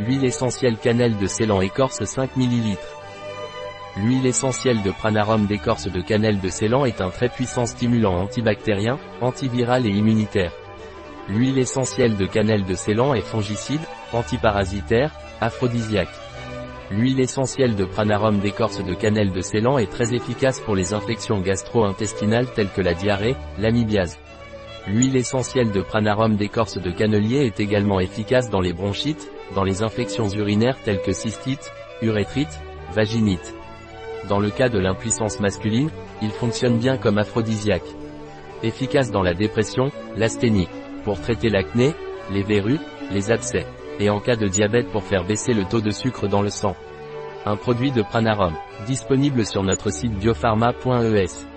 Huile essentielle cannelle de Ceylan écorce 5 ml. L'huile essentielle de pranarum d'écorce de cannelle de Ceylan est un très puissant stimulant antibactérien, antiviral et immunitaire. L'huile essentielle de cannelle de Ceylan est fongicide, antiparasitaire, aphrodisiaque. L'huile essentielle de pranarum d'écorce de cannelle de Ceylan est très efficace pour les infections gastro-intestinales telles que la diarrhée, l'amibiase. L'huile essentielle de pranarum d'écorce de cannelier est également efficace dans les bronchites, dans les infections urinaires telles que cystite, urétrite, vaginite. Dans le cas de l'impuissance masculine, il fonctionne bien comme aphrodisiaque. Efficace dans la dépression, l'asthénie. Pour traiter l'acné, les verrues, les abcès. Et en cas de diabète pour faire baisser le taux de sucre dans le sang. Un produit de Pranarum. Disponible sur notre site biopharma.es.